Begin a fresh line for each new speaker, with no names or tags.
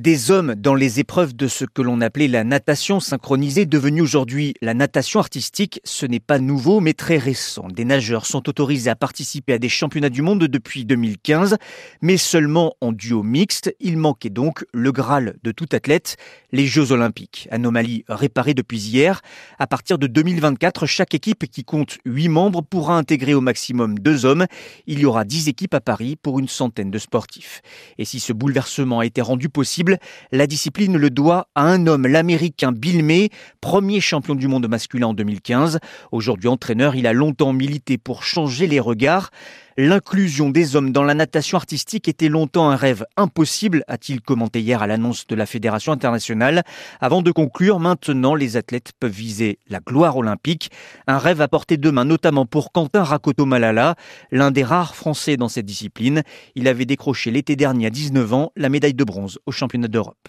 Des hommes dans les épreuves de ce que l'on appelait la natation synchronisée, devenue aujourd'hui la natation artistique, ce n'est pas nouveau mais très récent. Des nageurs sont autorisés à participer à des championnats du monde depuis 2015, mais seulement en duo mixte. Il manquait donc le Graal de tout athlète, les Jeux Olympiques. Anomalie réparée depuis hier. À partir de 2024, chaque équipe qui compte 8 membres pourra intégrer au maximum deux hommes. Il y aura 10 équipes à Paris pour une centaine de sportifs. Et si ce bouleversement a été rendu possible, la discipline le doit à un homme, l'américain Bill May, premier champion du monde masculin en 2015. Aujourd'hui entraîneur, il a longtemps milité pour changer les regards. L'inclusion des hommes dans la natation artistique était longtemps un rêve impossible, a-t-il commenté hier à l'annonce de la Fédération internationale. Avant de conclure, maintenant les athlètes peuvent viser la gloire olympique. Un rêve à porter demain, notamment pour Quentin Rakoto-Malala, l'un des rares Français dans cette discipline. Il avait décroché l'été dernier à 19 ans la médaille de bronze au championnat d'Europe.